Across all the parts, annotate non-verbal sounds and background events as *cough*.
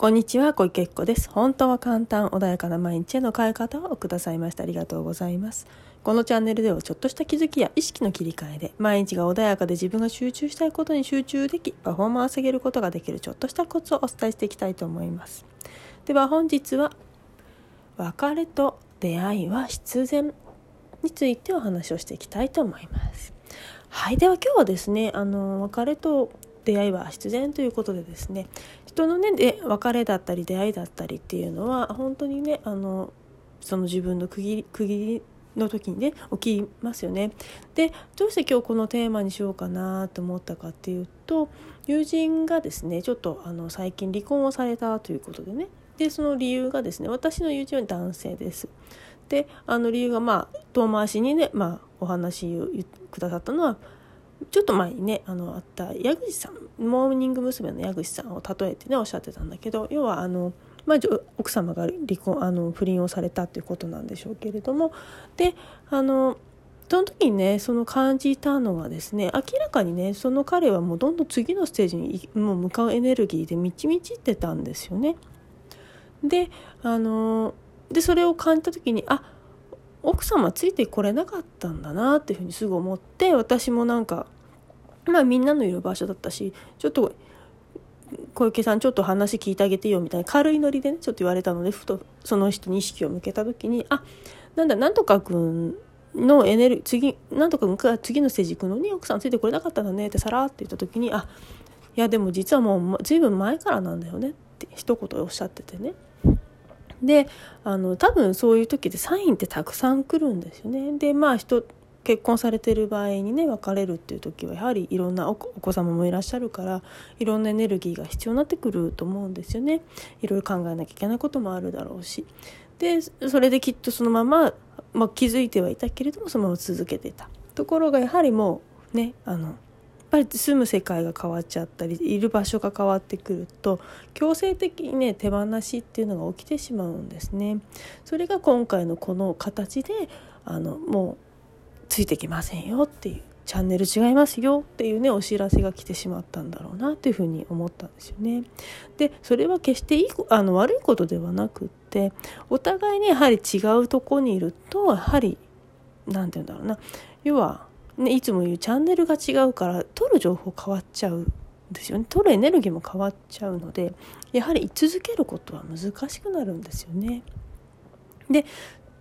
こんにちは、小池子です。本当は簡単、穏やかな毎日への変え方をくださいましてありがとうございます。このチャンネルではちょっとした気づきや意識の切り替えで、毎日が穏やかで自分が集中したいことに集中でき、パフォーマンス上げることができるちょっとしたコツをお伝えしていきたいと思います。では本日は、別れと出会いは必然についてお話をしていきたいと思います。はい、では今日はですね、あの、別れと出会いは必然ということでですね人のねで別れだったり出会いだったりっていうのは本当にねあのその自分の区切り区切りの時にね起きますよね。でどうして今日このテーマにしようかなと思ったかっていうと友人がですねちょっとあの最近離婚をされたということでねでその理由がですね私の友人は男性です。であの理由がまあ遠回しにね、まあ、お話をくださったのはちょっと前にねあのあった矢口さんモーニング娘。の矢口さんを例えてねおっしゃってたんだけど要はあの、まあ、奥様が離婚あの不倫をされたっていうことなんでしょうけれどもであのその時にねその感じたのはですね明らかにねその彼はもうどんどん次のステージにもう向かうエネルギーで満ち満ちってたんですよね。であのでそれを感じた時にあ奥様ついてこれなかったんだなっていうふうにすぐ思って私もなんかまあみんなのいる場所だったしちょっと小池さんちょっと話聞いてあげてよみたいな軽いノリでねちょっと言われたのでふとその人に意識を向けた時にあなんだなんとか君のエネルギー次なんとか君が次のステージ行くのに奥さんついてこれなかったんだねってさらって言った時にあいやでも実はもう随分前からなんだよねって一言おっしゃっててねであの多分そういう時でサインってたくさん来るんですよね。でまあ人結婚されてる場合にね別れるっていう時はやはりいろんなお子様もいらっしゃるからいろんなエネルギーが必要になってくると思うんですよね。いろいろ考えなきゃいけないこともあるだろうし。でそれできっとそのまま、まあ、気づいてはいたけれどもそのまま続けてた。ところがやはりもうねあのやっぱり住む世界が変わっちゃったりいる場所が変わってくると強制的にね手放しっていうのが起きてしまうんですね。それが今回のこの形であのもうついてきませんよっていうチャンネル違いますよっていうねお知らせが来てしまったんだろうなっていうふうに思ったんですよね。でそれは決していいあの悪いことではなくってお互いにやはり違うとこにいるとやはり何て言うんだろうな要はね、いつも言うチャンネルが違うから取る情報変わっちゃうですよね取るエネルギーも変わっちゃうのでやはり居続けることは難しくなるんですよね。で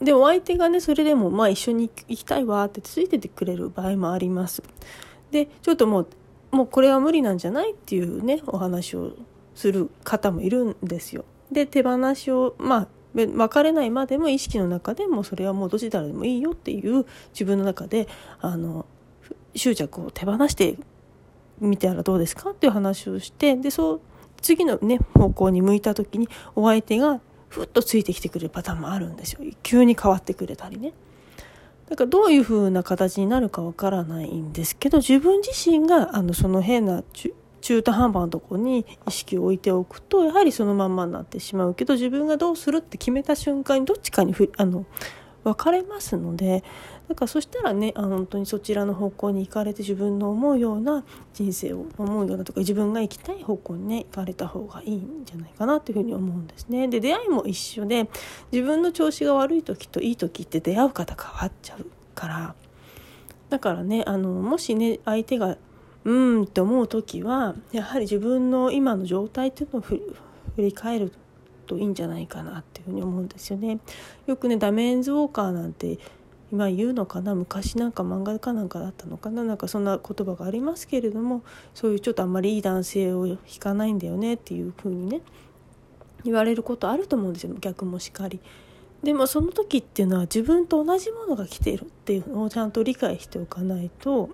でお相手がねそれでもまあ一緒に行きたいわってついててくれる場合もあります。でちょっともうもうこれは無理なんじゃないっていうねお話をする方もいるんですよ。で手放しをまあ別れないまでも意識の中でもそれはもうどちらでもいいよっていう自分の中であの執着を手放してみたらどうですかっていう話をしてでそう次のね方向に向いた時にお相手がふっとついてきてくれるパターンもあるんですよ急に変わってくれたりね。だからどういう風な形になるかわからないんですけど自分自身があのその変な中途半端なとこに意識を置いておくとやはりそのまんまになってしまうけど自分がどうするって決めた瞬間にどっちかにふあの分かれますのでだからそしたらねあ本当にそちらの方向に行かれて自分の思うような人生を思うようなとか自分が行きたい方向にね行かれた方がいいんじゃないかなっていうふうに思うんですね。で出会いも一緒で自分の調子が悪い時といい時って出会う方変わっちゃうからだからねあのもしね相手がうんって思う時はやはり自分の今の状態っていうのを振り返るといいんじゃないかなっていうふうに思うんですよね。よくねダメンズウォーカーなんて今言うのかな昔なんか漫画かなんかだったのかななんかそんな言葉がありますけれどもそういうちょっとあんまりいい男性を引かないんだよねっていうふうにね言われることあると思うんですよ逆もしかり。でもその時っていうのは自分と同じものが来ているっていうのをちゃんと理解しておかないと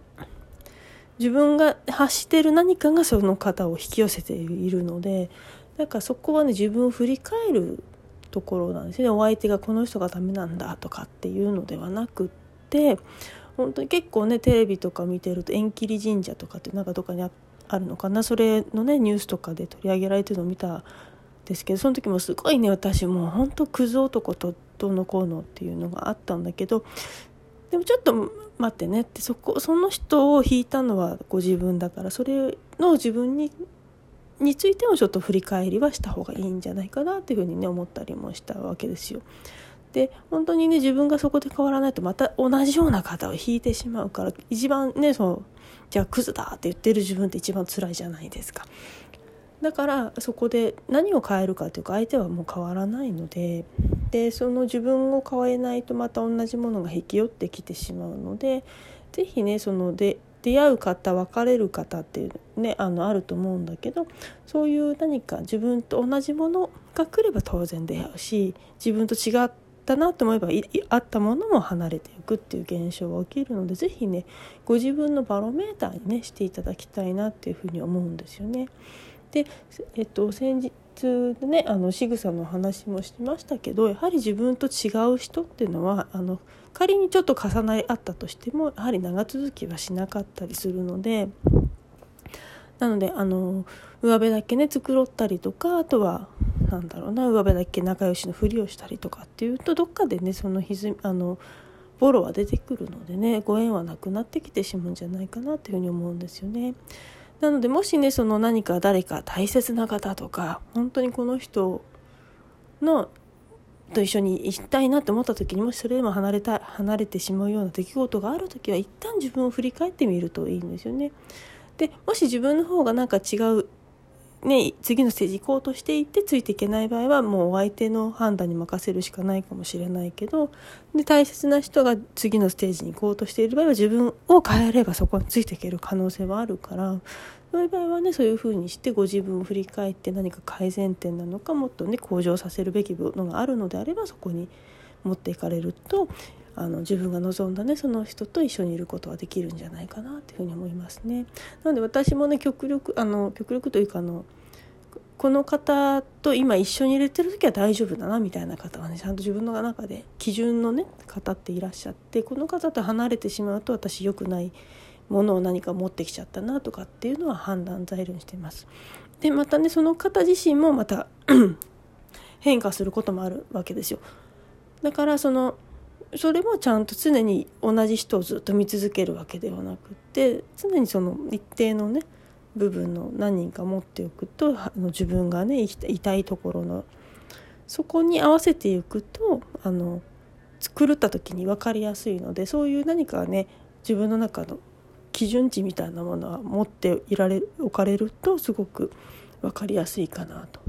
自分が発してる何かがその方を引き寄せているのでだからそこはね自分を振り返るところなんですね。お相手がこの人がダメなんだとかっていうのではなくって本当に結構ねテレビとか見てると縁切り神社とかってなんかどっかにあるのかな。それのねニュースとかで取り上げられてるのを見たんですけどその時もすごいね私もうほんとクズ男とどのこうのっていうのがあったんだけどでもちょっと待ってねってそこその人を引いたのはご自分だからそれの自分にについてもちょっと振り返りはした方がいいんじゃないかなっていうふうにね思ったりもしたわけですよ。で本当にね自分がそこで変わらないとまた同じような方を引いてしまうから一番ねそうじゃあクズだって言ってる自分って一番辛いじゃないですか。だからそこで何を変えるかというか相手はもう変わらないのででその自分を変えないとまた同じものが引き寄ってきてしまうので是非ねそので出会う方別れる方っていうねあのあると思うんだけどそういう何か自分と同じものが来れば当然出会うし自分と違ったなと思えばあったものも離れていくっていう現象が起きるので是非ねご自分のバロメーターにねしていただきたいなっていうふうに思うんですよね。で、えっと、先日ねあの仕草の話もしましたけどやはり自分と違う人っていうのはあの仮にちょっと重なり合ったとしてもやはり長続きはしなかったりするのでなのであの上辺だけね繕ったりとかあとはなんだろうな上辺だけ仲良しのふりをしたりとかっていうとどっかでねその歪みあのボロは出てくるのでねご縁はなくなってきてしまうんじゃないかなっていうふうに思うんですよね。なのでもしねその何か誰か大切な方とか本当にこの人のと一緒に行きたいなって思った時にもしそれでも離れた離れてしまうような出来事がある時は一旦自分を振り返ってみるといいんですよね。でもし自分の方がなんか違うね、次のステージ行こうとしていてついていけない場合はもうお相手の判断に任せるしかないかもしれないけどで大切な人が次のステージに行こうとしている場合は自分を変えればそこについていける可能性はあるからそういう場合はねそういうふうにしてご自分を振り返って何か改善点なのかもっとね向上させるべきものがあるのであればそこに持っていかれるとあの自分が望んだねその人と一緒にいることはできるんじゃないかなっていうふうに思いますね。なので私もね極力あの極力というかあのこの方と今一緒に入れてる時は大丈夫だなみたいな方はねちゃんと自分の中で基準のね方っていらっしゃってこの方と離れてしまうと私良くないものを何か持ってきちゃったなとかっていうのは判断材料にしています。でまたねその方自身もまた *clears throat* 変化することもあるわけですよ。だからそのそれもちゃんと常に同じ人をずっと見続けるわけではなくて常にその一定のね部分の何人か持っておくとあの自分がね痛いところのそこに合わせていくとあの狂った時に分かりやすいのでそういう何かね自分の中の基準値みたいなものは持っていられおかれるとすごく分かりやすいかなと。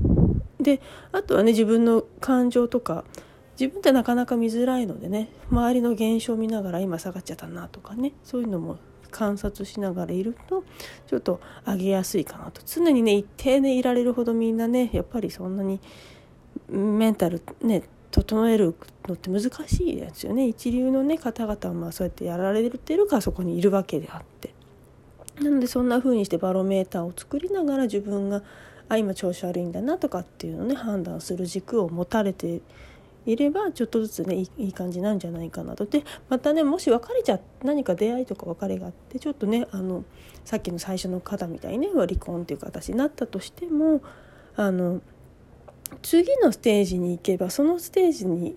であとはね自分の感情とか自分ってなかなか見づらいのでね周りの現象を見ながら今下がっちゃったなとかねそういうのも観察しながらいるとちょっと上げやすいかなと。常にね一定でいられるほどみんなねやっぱりそんなにメンタルね整えるのって難しいですよね。一流のね方々はまあそうやってやられてるからそこにいるわけであって。なのでそんな風にしてバロメーターを作りながら自分があ今調子悪いんだなとかっていうのをね判断する軸を持たれていればちょっとずつねいい感じなんじゃないかなと。でまたねもし別れちゃ何か出会いとか別れがあってちょっとねあのさっきの最初の方みたいにね離婚っていう形になったとしてもあの次のステージに行けばそのステージに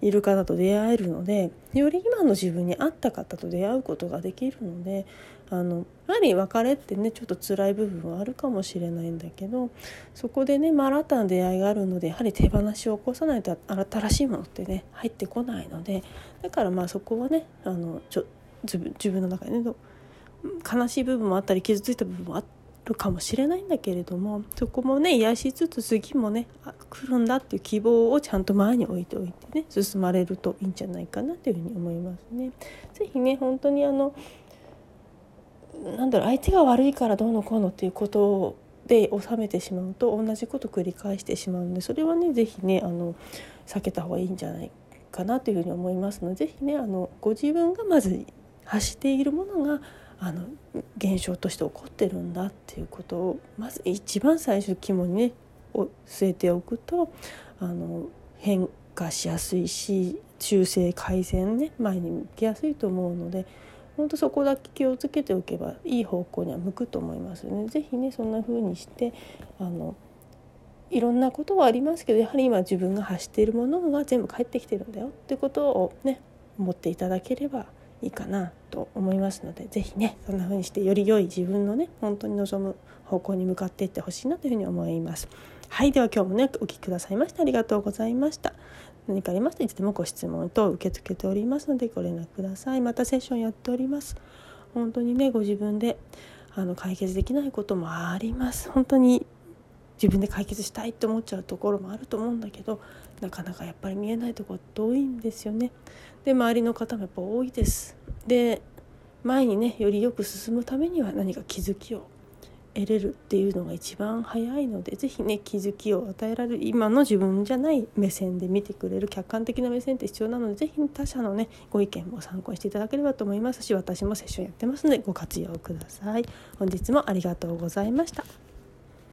いる方と出会えるのでより今の自分に合った方と出会うことができるのであのやはり別れってねちょっと辛い部分はあるかもしれないんだけどそこでね、まあ、新たな出会いがあるのでやはり手放しを起こさないと新しいものってね入ってこないのでだからまあそこはねあのちょ自分自分の中でね悲しい部分もあったり傷ついた部分もあるかもしれないんだけれどもそこもね癒しつつ次もね来るんだっていう希望をちゃんと前に置いておいてね進まれるといいんじゃないかなというふうに思いますね。ぜひね本当にあのなんだろう相手が悪いからどうのこうのっていうことで収めてしまうと同じこと繰り返してしまうのでそれはね是非ねあの避けた方がいいんじゃないかなというふうに思いますので是非ねあのご自分がまず発しているものがあの現象として起こってるんだっていうことをまず一番最初肝にね据えておくとあの変化しやすいし修正改善ね前に向きやすいと思うので。本当そこだけ気をつけておけばいい方向には向くと思いますね。ぜひねそんな風にしてあのいろんなことはありますけどやはり今自分が発しているものが全部返ってきてるんだよってことをね思っていただければいいかなと思いますので是非ねそんな風にしてより良い自分のね本当に望む方向に向かっていってほしいなというふうに思います。はいでは今日もねお聴きくださいましてありがとうございました。何かありましたらいつでもご質問等受け付けておりますのでご連絡ください。またセッションやっております。本当にねご自分であの解決できないこともあります。本当に自分で解決したいって思っちゃうところもあると思うんだけどなかなかやっぱり見えないところって多いんですよね。で周りの方もやっぱ多いです。で前にねよりよく進むためには何か気づきを得れるっていうのが一番早いので是非ね気づきを与えられる今の自分じゃない目線で見てくれる客観的な目線って必要なので是非他者のねご意見も参考にしていただければと思いますし私もセッションやってますのでご活用ください。本日もありがとうございました。